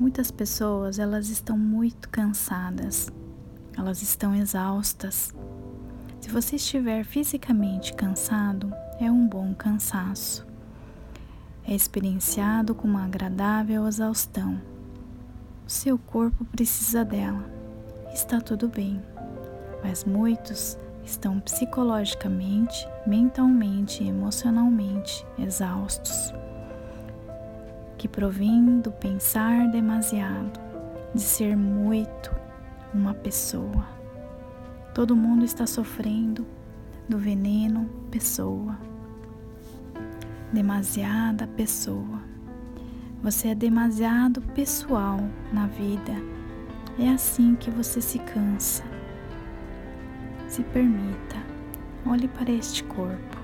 Muitas pessoas, elas estão muito cansadas. Elas estão exaustas. Se você estiver fisicamente cansado, é um bom cansaço. É experienciado com uma agradável exaustão. O seu corpo precisa dela. Está tudo bem. Mas muitos estão psicologicamente, mentalmente e emocionalmente exaustos que provém do pensar demasiado, de ser muito uma pessoa. Todo mundo está sofrendo do veneno pessoa. Demasiada pessoa. Você é demasiado pessoal na vida. É assim que você se cansa. Se permita, olhe para este corpo.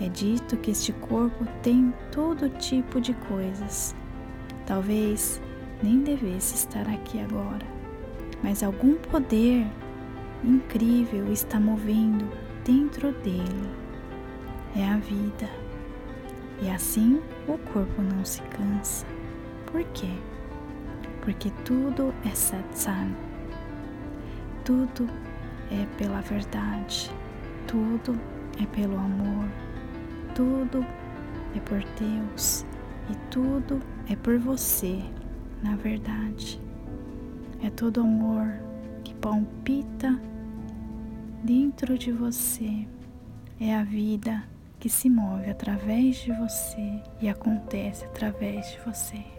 É dito que este corpo tem todo tipo de coisas. Talvez nem devesse estar aqui agora, mas algum poder incrível está movendo dentro dele. É a vida. E assim o corpo não se cansa. Por quê? Porque tudo é satsang. Tudo é pela verdade. Tudo é pelo amor tudo é por Deus e tudo é por você, na verdade. É todo amor que palpita dentro de você. É a vida que se move através de você e acontece através de você.